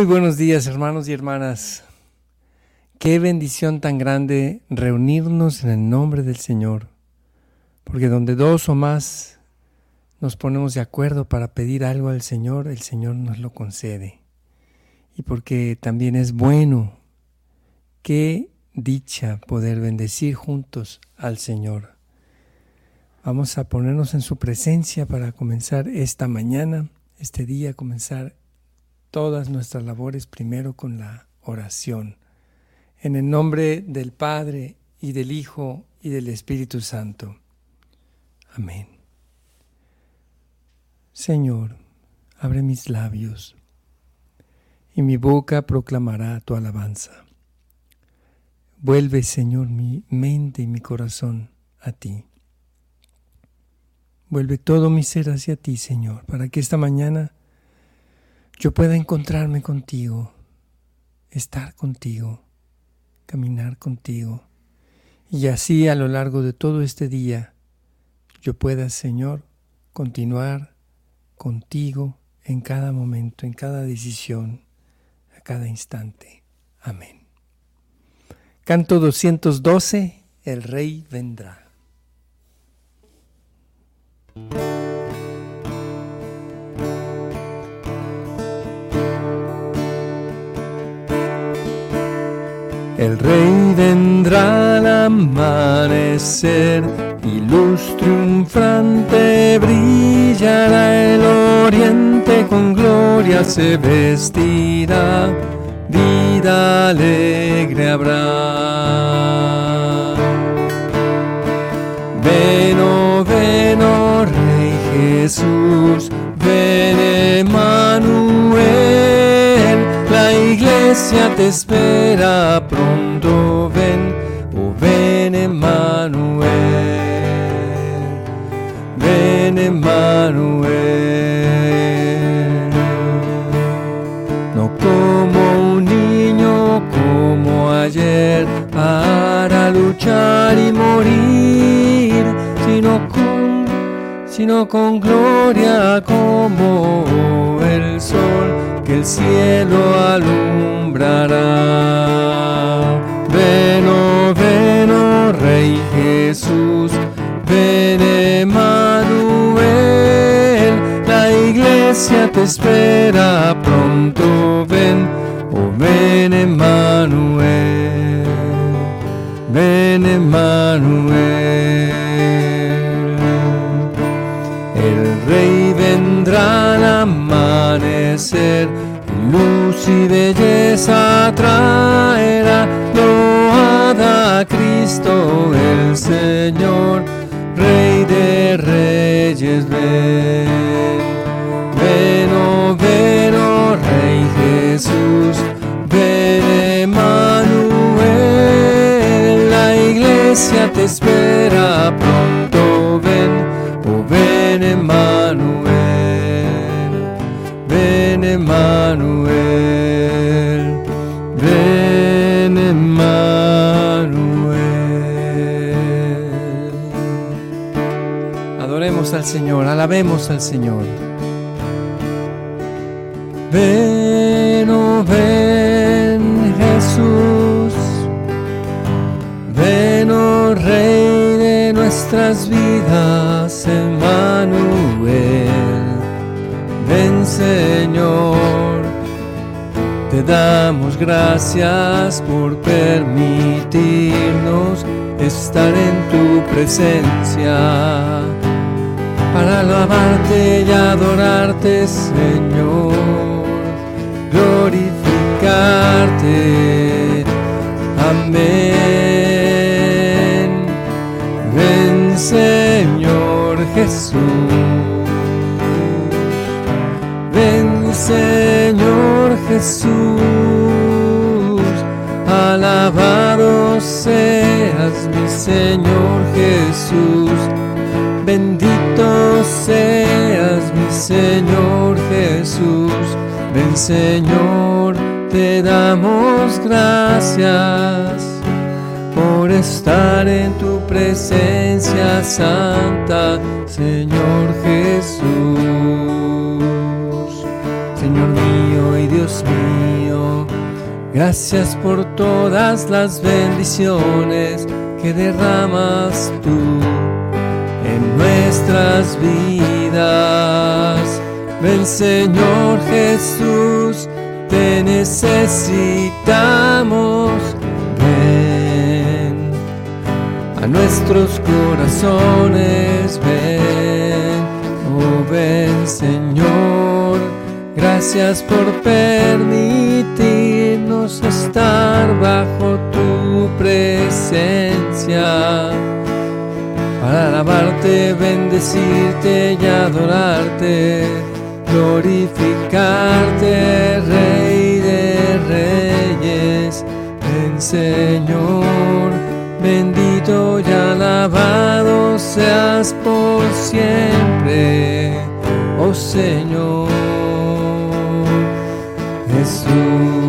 Muy buenos días hermanos y hermanas. Qué bendición tan grande reunirnos en el nombre del Señor, porque donde dos o más nos ponemos de acuerdo para pedir algo al Señor, el Señor nos lo concede. Y porque también es bueno, qué dicha poder bendecir juntos al Señor. Vamos a ponernos en su presencia para comenzar esta mañana, este día, comenzar todas nuestras labores primero con la oración. En el nombre del Padre y del Hijo y del Espíritu Santo. Amén. Señor, abre mis labios y mi boca proclamará tu alabanza. Vuelve, Señor, mi mente y mi corazón a ti. Vuelve todo mi ser hacia ti, Señor, para que esta mañana yo pueda encontrarme contigo, estar contigo, caminar contigo, y así a lo largo de todo este día yo pueda, Señor, continuar contigo en cada momento, en cada decisión, a cada instante. Amén. Canto 212, el Rey vendrá. El rey vendrá al amanecer y luz triunfante brillará el oriente con gloria se vestirá, vida alegre habrá. Ven, oh, ven, oh Rey Jesús, iglesia te espera pronto, ven, oh ven Emanuel, ven Emanuel. No como un niño como ayer para luchar y morir, sino con, sino con gloria como el sol que el cielo alumbrará. Ven, oh, ven, oh Rey Jesús, ven Emanuel, la iglesia te espera pronto, ven, oh ven Emanuel, ven Emanuel. El Rey vendrá al amanecer, y belleza traerá, loada a Cristo el Señor, Rey de reyes, ven. Ven, oh, ven, oh Rey Jesús, ven Emanuel, la iglesia te espera pronto, ven, oh ven Emanuel, ven Emanuel, Al Señor, alabemos al Señor. Ven, oh ven Jesús, ven, oh Rey de nuestras vidas, Emmanuel. Ven Señor, te damos gracias por permitirnos estar en tu presencia para alabarte y adorarte, Señor, glorificarte. Amén. Ven, Señor Jesús. Ven, Señor Jesús. Alabado seas, mi Señor Jesús. Bendito Señor Jesús. Ven Señor, te damos gracias por estar en tu presencia santa, Señor Jesús. Señor mío y Dios mío. Gracias por todas las bendiciones que derramas tú en nuestras vidas. Ven Señor Jesús, te necesitamos. Ven a nuestros corazones, ven, oh ven Señor. Gracias por permitirnos estar bajo tu presencia para alabarte, bendecirte y adorarte, glorificarte, Rey de Reyes, ven Señor, bendito y alabado seas por siempre, oh Señor Jesús.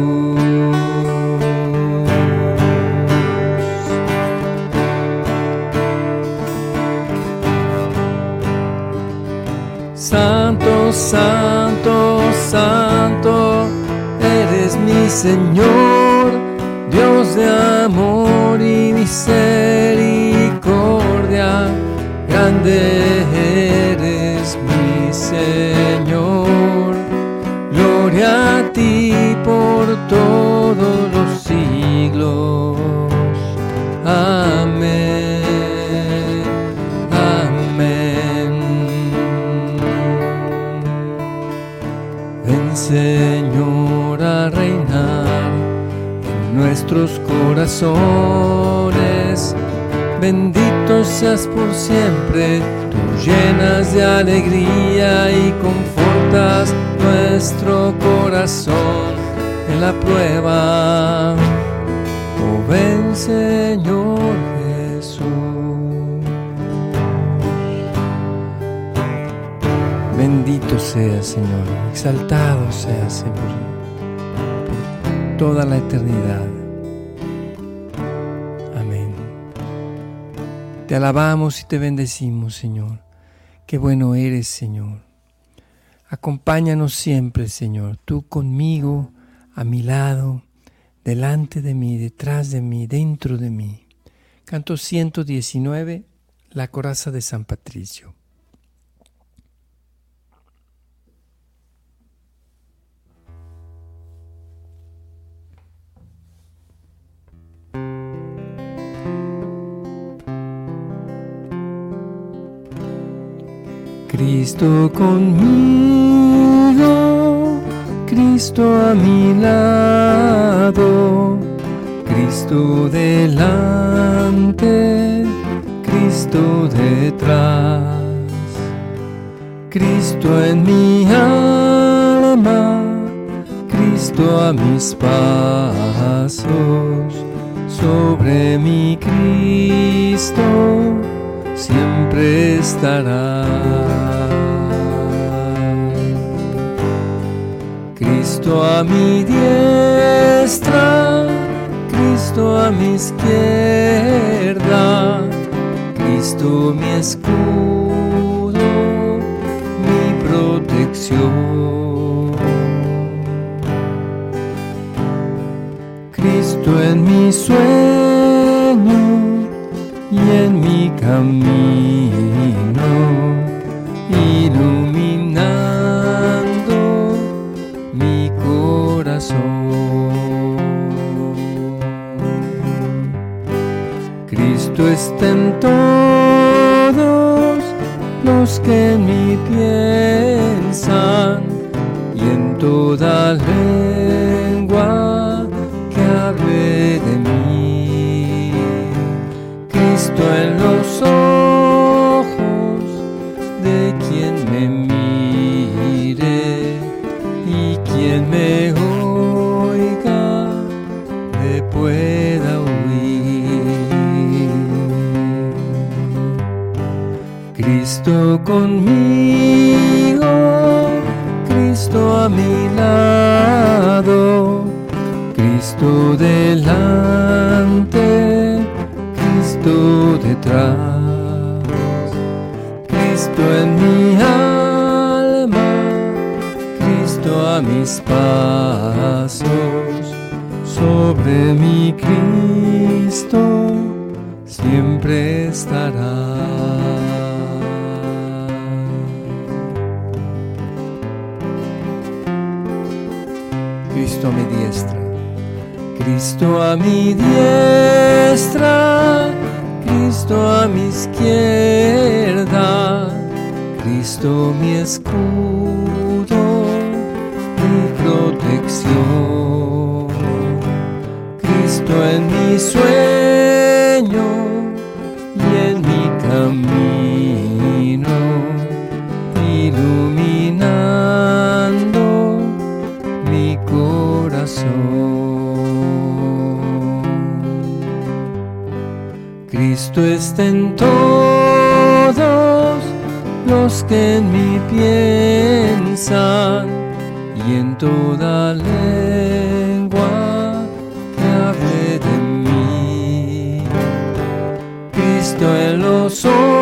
Santo, santo, eres mi Señor, Dios de amor y misericordia, grande eres mi Señor. Gloria a ti por todos por siempre, tú llenas de alegría y confortas nuestro corazón en la prueba. Oh ven Señor Jesús. Bendito sea Señor, exaltado sea Señor por toda la eternidad. Te alabamos y te bendecimos Señor. Qué bueno eres Señor. Acompáñanos siempre, Señor, tú conmigo, a mi lado, delante de mí, detrás de mí, dentro de mí. Canto 119, la coraza de San Patricio. Cristo conmigo, Cristo a mi lado, Cristo delante, Cristo detrás, Cristo en mi alma, Cristo a mis pasos, sobre mi Cristo siempre estará. Cristo a mi diestra, Cristo a mi izquierda, Cristo mi escudo, mi protección. Cristo en mi sueño y en mi camino, En todos los que en mí Cristo conmigo, Cristo a mi lado, Cristo delante, Cristo detrás, Cristo en mi alma, Cristo a mis pasos sobre mi Cristo, siempre estará. Cristo a mi diestra, Cristo a mi izquierda, Cristo mi escudo, mi protección, Cristo en mi sueño Cristo está todos los que en mí piensan y en toda lengua que hable de mí. Cristo en los ojos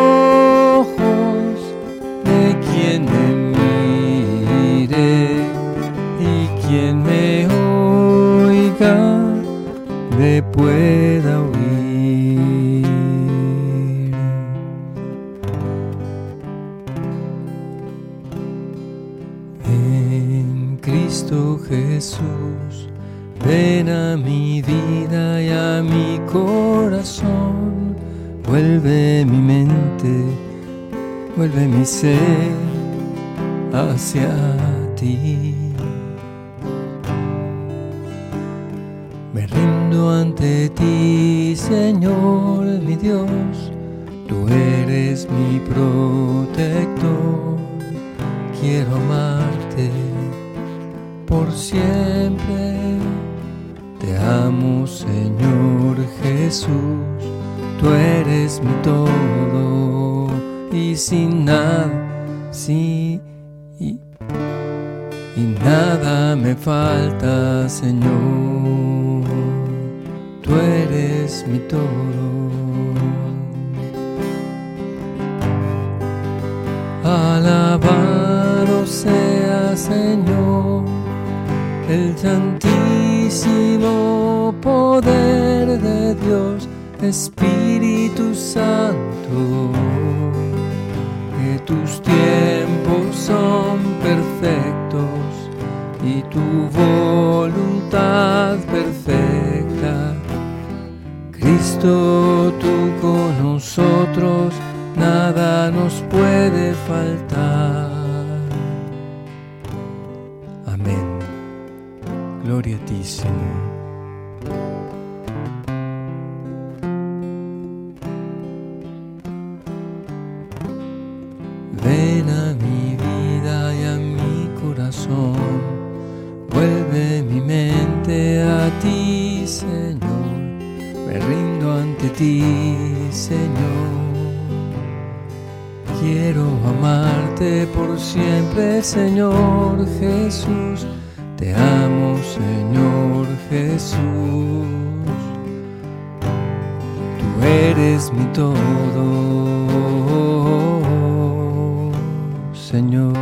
Cristo Jesús, ven a mi vida y a mi corazón, vuelve mi mente, vuelve mi ser hacia ti. Me rindo ante ti, Señor mi Dios, tú eres mi protector. Quiero amarte por siempre. Te amo, Señor Jesús, tú eres mi todo y sin nada, sí, y, y nada me falta, Señor. Tú eres mi todo. Alabado sea, el santísimo poder de Dios, Espíritu Santo, que tus tiempos son perfectos y tu voluntad perfecta. Cristo, tú con nosotros, nada nos puede faltar. Gloria a ti, Señor. Ven a mi vida y a mi corazón, vuelve mi mente a ti, Señor. Me rindo ante ti, Señor. Quiero amarte por siempre, Señor Jesús. Te amo, Señor Jesús. Tú eres mi todo, Señor.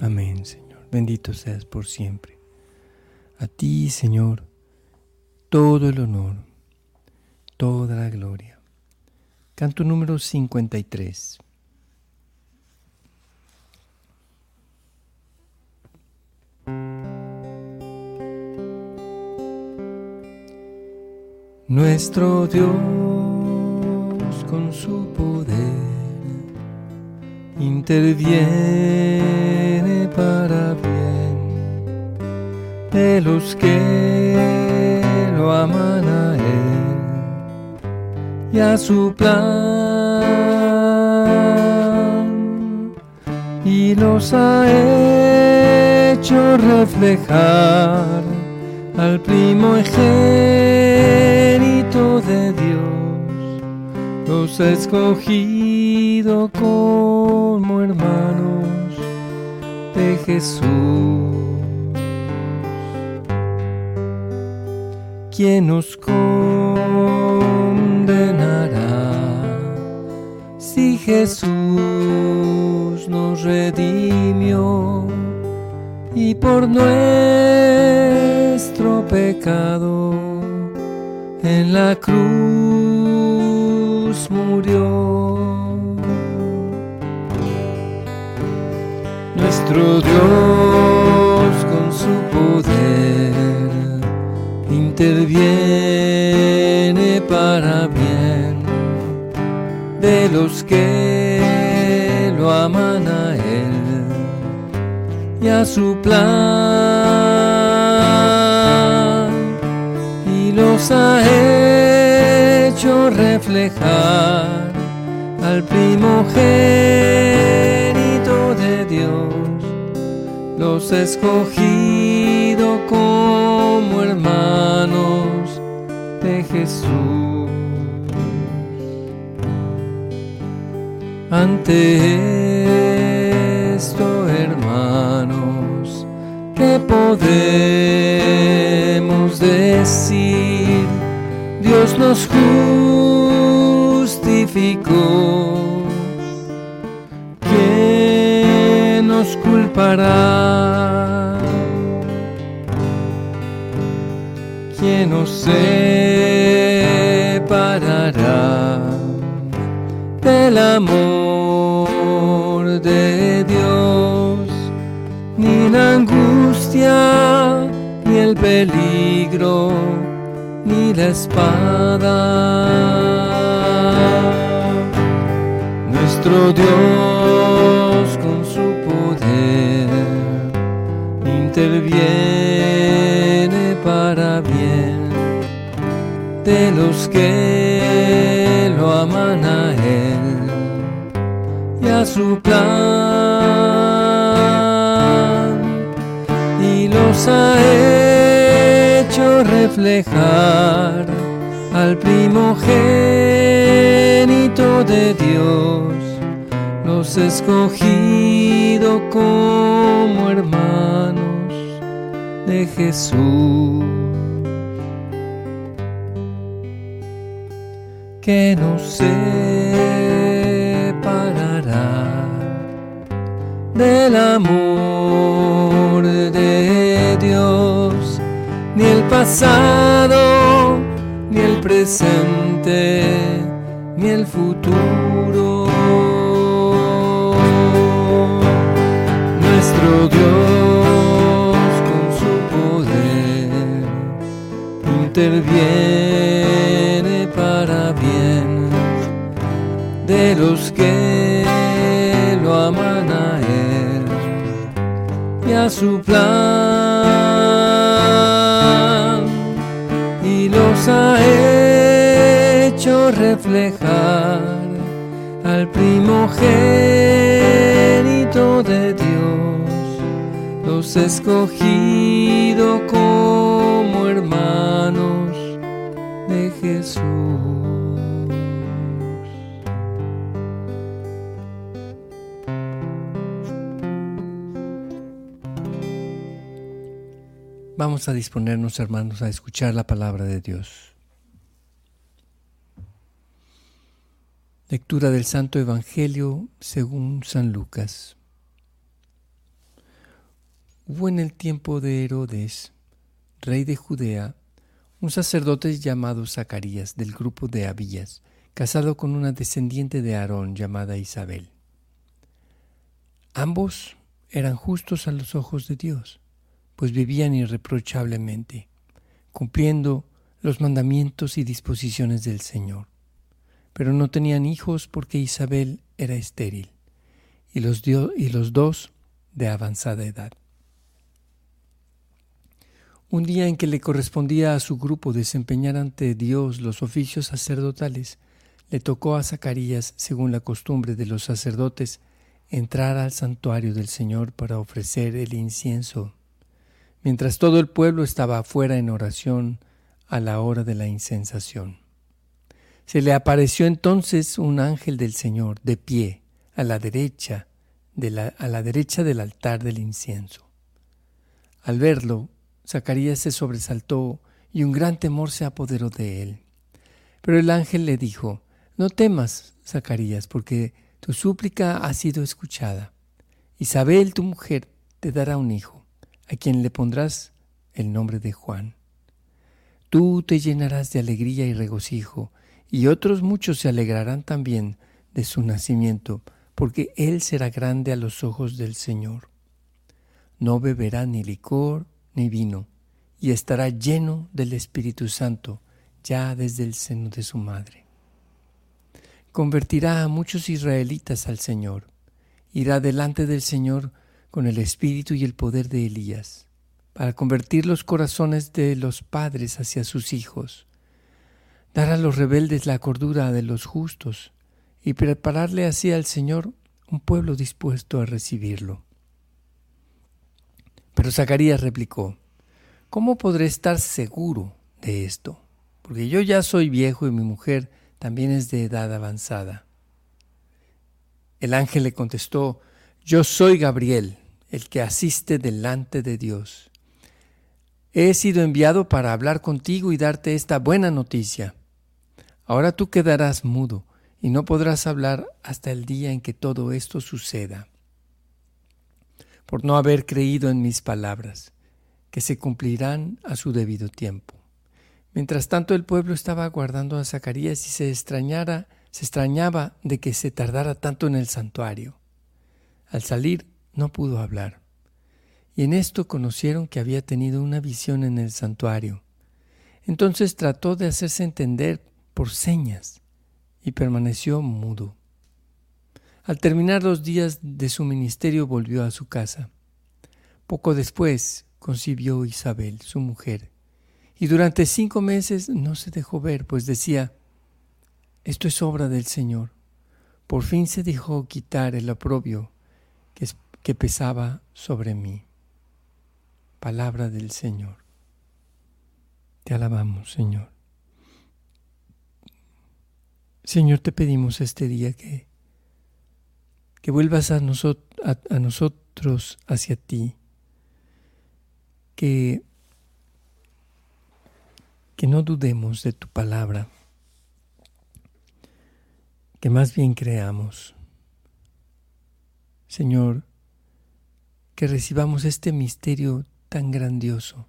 Amén, Señor. Bendito seas por siempre. A ti, Señor, todo el honor, toda la gloria. Canto número 53. Nuestro Dios con su poder interviene para bien de los que a su plan y los ha hecho reflejar al primogénito de Dios, los ha escogido como hermanos de Jesús. ¿Quién nos condenará? Jesús nos redimió y por nuestro pecado en la cruz murió. Nuestro Dios con su poder interviene para de los que lo aman a Él y a su plan. Y los ha hecho reflejar al primogénito de Dios, los escogido como hermanos Esto, hermanos, ¿qué podemos decir? Dios nos justificó. ¿Quién nos culpará? ¿Quién nos separará del amor ni el peligro, ni la espada. Nuestro Dios con su poder interviene para bien de los que lo aman a Él y a su plan ha hecho reflejar al primogénito de Dios, los escogido como hermanos de Jesús. Que nos separará del amor pasado, ni el presente, ni el futuro. Nuestro Dios con su poder interviene para bien de los que lo aman a Él y a su plan hecho reflejar al primogénito de Dios, los escogido como hermanos de Jesús. Vamos a disponernos, hermanos, a escuchar la palabra de Dios. Lectura del Santo Evangelio según San Lucas. Hubo en el tiempo de Herodes, rey de Judea, un sacerdote llamado Zacarías del grupo de Abías, casado con una descendiente de Aarón llamada Isabel. Ambos eran justos a los ojos de Dios pues vivían irreprochablemente, cumpliendo los mandamientos y disposiciones del Señor. Pero no tenían hijos porque Isabel era estéril y los, y los dos de avanzada edad. Un día en que le correspondía a su grupo desempeñar ante Dios los oficios sacerdotales, le tocó a Zacarías, según la costumbre de los sacerdotes, entrar al santuario del Señor para ofrecer el incienso mientras todo el pueblo estaba afuera en oración a la hora de la incensación. Se le apareció entonces un ángel del Señor de pie a la derecha, a la derecha del altar del incienso. Al verlo, Zacarías se sobresaltó y un gran temor se apoderó de él. Pero el ángel le dijo, No temas, Zacarías, porque tu súplica ha sido escuchada. Isabel, tu mujer, te dará un hijo, a quien le pondrás el nombre de Juan. Tú te llenarás de alegría y regocijo, y otros muchos se alegrarán también de su nacimiento, porque él será grande a los ojos del Señor. No beberá ni licor ni vino, y estará lleno del Espíritu Santo ya desde el seno de su madre. Convertirá a muchos israelitas al Señor, irá delante del Señor con el espíritu y el poder de Elías, para convertir los corazones de los padres hacia sus hijos, dar a los rebeldes la cordura de los justos y prepararle así al Señor un pueblo dispuesto a recibirlo. Pero Zacarías replicó, ¿cómo podré estar seguro de esto? Porque yo ya soy viejo y mi mujer también es de edad avanzada. El ángel le contestó, yo soy Gabriel, el que asiste delante de Dios. He sido enviado para hablar contigo y darte esta buena noticia. Ahora tú quedarás mudo y no podrás hablar hasta el día en que todo esto suceda por no haber creído en mis palabras, que se cumplirán a su debido tiempo. Mientras tanto el pueblo estaba aguardando a Zacarías y se extrañara, se extrañaba de que se tardara tanto en el santuario. Al salir no pudo hablar. Y en esto conocieron que había tenido una visión en el santuario. Entonces trató de hacerse entender por señas y permaneció mudo. Al terminar los días de su ministerio volvió a su casa. Poco después concibió Isabel, su mujer, y durante cinco meses no se dejó ver, pues decía, esto es obra del Señor. Por fin se dejó quitar el oprobio que, que pesaba sobre mí. Palabra del Señor. Te alabamos, Señor. Señor, te pedimos este día que que vuelvas a, nosotros hacia ti, que, que no dudemos de tu palabra, que más bien creamos. Señor, que recibamos este misterio tan grandioso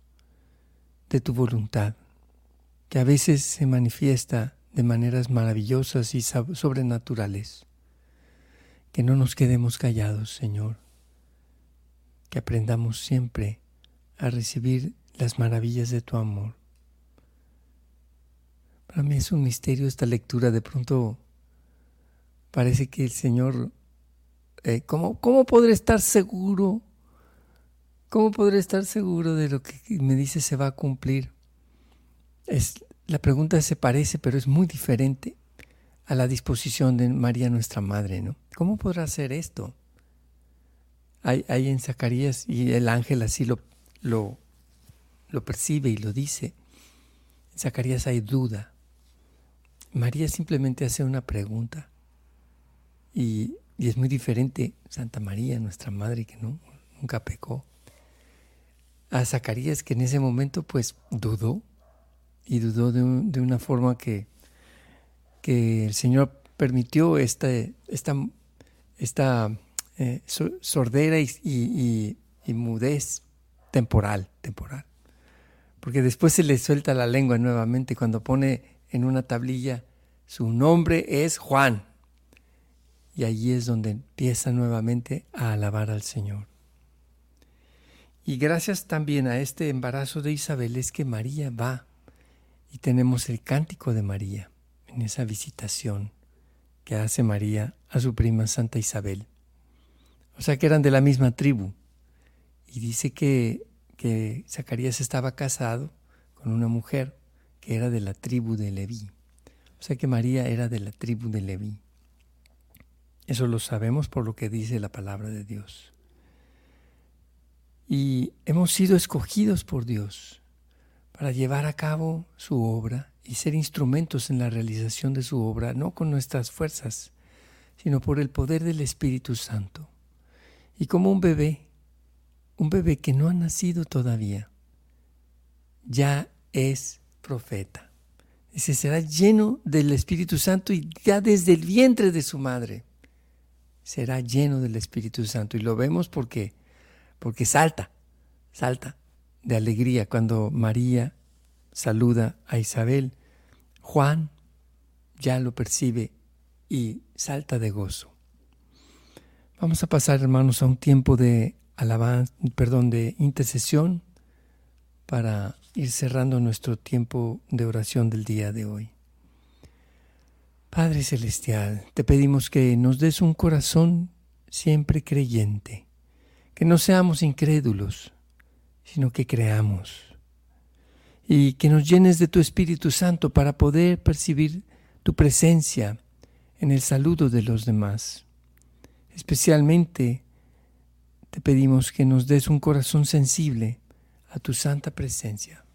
de tu voluntad, que a veces se manifiesta de maneras maravillosas y sobrenaturales. Que no nos quedemos callados, Señor. Que aprendamos siempre a recibir las maravillas de tu amor. Para mí es un misterio esta lectura. De pronto parece que el Señor, eh, ¿cómo, ¿cómo podré estar seguro? ¿Cómo podré estar seguro de lo que me dice se va a cumplir? Es, la pregunta se parece, pero es muy diferente a la disposición de María nuestra Madre, ¿no? ¿Cómo podrá hacer esto? Hay, en Zacarías, y el ángel así lo, lo, percibe y lo dice, en Zacarías hay duda. María simplemente hace una pregunta y, y, es muy diferente Santa María, nuestra Madre, que no, nunca pecó, a Zacarías que en ese momento pues dudó y dudó de, una forma que que el Señor permitió esta, esta, esta eh, sordera y, mudez temporal, temporal. Porque después se le suelta la lengua nuevamente cuando pone en una tablilla su nombre es Juan. Y allí es donde empieza nuevamente a alabar al Señor. Y gracias también a este embarazo de Isabel es que María va y tenemos el cántico de María en esa visitación que hace María a su prima Santa Isabel. O sea que eran de la misma tribu. Y dice que, que Zacarías estaba casado con una mujer que era de la tribu de Leví. O sea que María era de la tribu de Leví. Eso lo sabemos por lo que dice la palabra de Dios. Y hemos sido escogidos por Dios para llevar a cabo su obra y ser instrumentos en la realización de su obra, no con nuestras fuerzas, sino por el poder del Espíritu Santo. Y como un bebé, un bebé que no ha nacido todavía, ya es profeta. Dice, será lleno del Espíritu Santo y ya desde el vientre de su madre será lleno del Espíritu Santo. Y lo vemos porque, porque salta, salta de alegría cuando María saluda a Isabel. Juan ya lo percibe y salta de gozo. Vamos a pasar, hermanos, a un tiempo de alabanza, perdón, de intercesión para ir cerrando nuestro tiempo de oración del día de hoy. Padre Celestial, te pedimos que nos des un corazón siempre creyente, que no seamos incrédulos, sino que creamos, y que nos llenes de tu Espíritu Santo para poder percibir tu presencia en el saludo de los demás. Especialmente te pedimos que nos des un corazón sensible a tu santa presencia,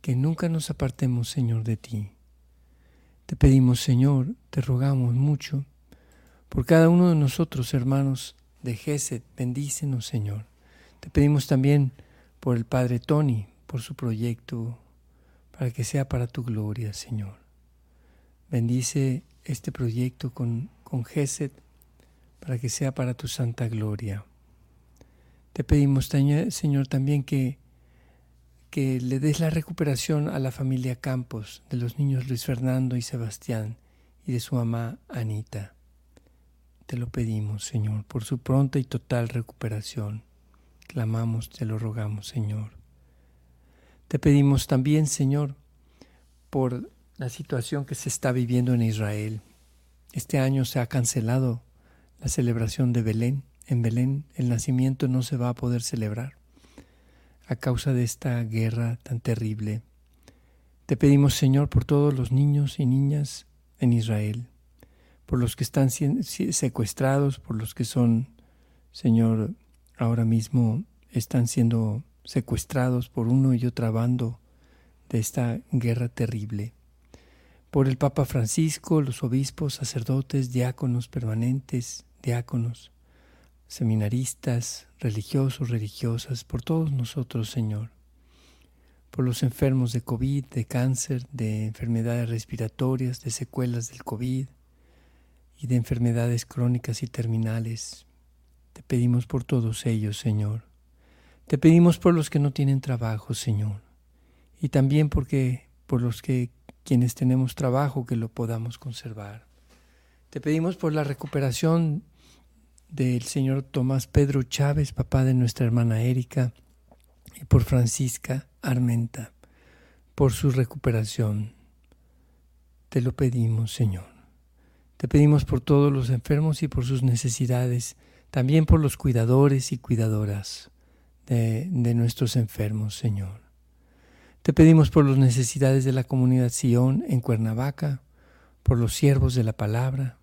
que nunca nos apartemos, Señor, de ti. Te pedimos, Señor, te rogamos mucho por cada uno de nosotros, hermanos de Gesed, bendícenos, Señor. Te pedimos también por el Padre Tony, por su proyecto, para que sea para tu gloria, Señor. Bendice este proyecto con, con para que sea para tu santa gloria. Te pedimos, Señor, también que, que le des la recuperación a la familia Campos, de los niños Luis Fernando y Sebastián, y de su mamá Anita. Te lo pedimos, Señor, por su pronta y total recuperación. Clamamos, te lo rogamos, Señor. Te pedimos también, Señor, por la situación que se está viviendo en Israel. Este año se ha cancelado la celebración de Belén. En Belén el nacimiento no se va a poder celebrar a causa de esta guerra tan terrible. Te pedimos, Señor, por todos los niños y niñas en Israel, por los que están secuestrados, por los que son, Señor, ahora mismo están siendo secuestrados por uno y otro bando de esta guerra terrible por el Papa Francisco, los obispos, sacerdotes, diáconos permanentes, diáconos, seminaristas, religiosos, religiosas, por todos nosotros, Señor, por los enfermos de COVID, de cáncer, de enfermedades respiratorias, de secuelas del COVID y de enfermedades crónicas y terminales. Te pedimos por todos ellos, Señor. Te pedimos por los que no tienen trabajo, Señor, y también porque por los que quienes tenemos trabajo que lo podamos conservar. Te pedimos por la recuperación del señor Tomás Pedro Chávez, papá de nuestra hermana Erika, y por Francisca Armenta, por su recuperación. Te lo pedimos, Señor. Te pedimos por todos los enfermos y por sus necesidades, también por los cuidadores y cuidadoras de, nuestros enfermos, Señor. Te pedimos por las necesidades de la comunidad Sion en Cuernavaca, por los siervos de la palabra,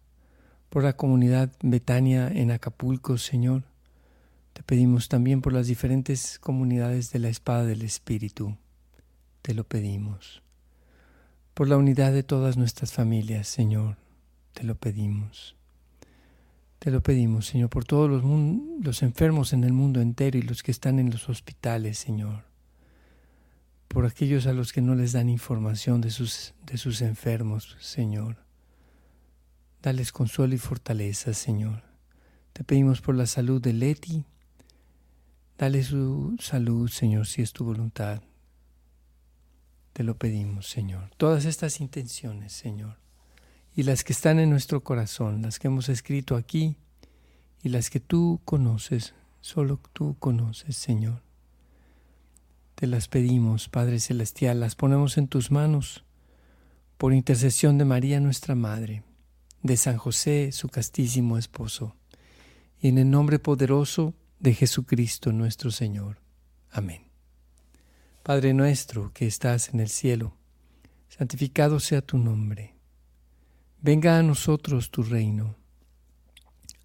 por la comunidad Betania en Acapulco, Señor. Te pedimos también por las diferentes comunidades de la espada del Espíritu. Te lo pedimos. Por la unidad de todas nuestras familias, Señor. Te lo pedimos. Te lo pedimos, Señor, por todos los, los enfermos en el mundo entero y los que están en los hospitales, Señor por aquellos a los que no les dan información de sus, de sus enfermos, Señor. Dales consuelo y fortaleza, Señor. Te pedimos por la salud de Leti. Dale su salud, Señor, si es tu voluntad. Te lo pedimos, Señor. Todas estas intenciones, Señor, y las que están en nuestro corazón, las que hemos escrito aquí, y las que tú conoces, solo tú conoces, Señor. Te las pedimos, Padre Celestial, las ponemos en tus manos, por intercesión de María nuestra Madre, de San José, su castísimo esposo, y en el nombre poderoso de Jesucristo nuestro Señor. Amén. Padre nuestro que estás en el cielo, santificado sea tu nombre. Venga a nosotros tu reino.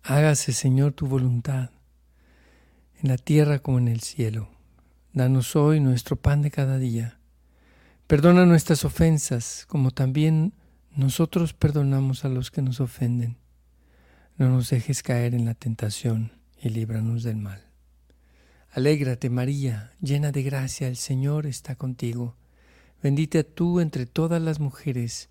Hágase, Señor, tu voluntad, en la tierra como en el cielo. Danos hoy nuestro pan de cada día. Perdona nuestras ofensas, como también nosotros perdonamos a los que nos ofenden. No nos dejes caer en la tentación y líbranos del mal. Alégrate María, llena de gracia, el Señor está contigo. Bendita tú entre todas las mujeres,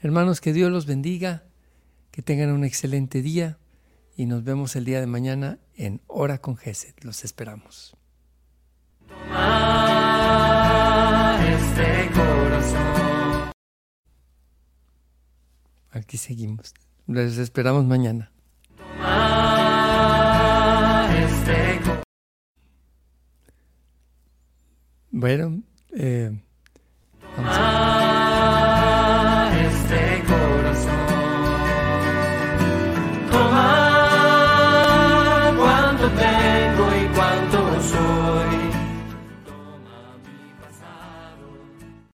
Hermanos, que Dios los bendiga, que tengan un excelente día y nos vemos el día de mañana en Hora con Geset. Los esperamos. Aquí seguimos. Les esperamos mañana. Bueno, eh,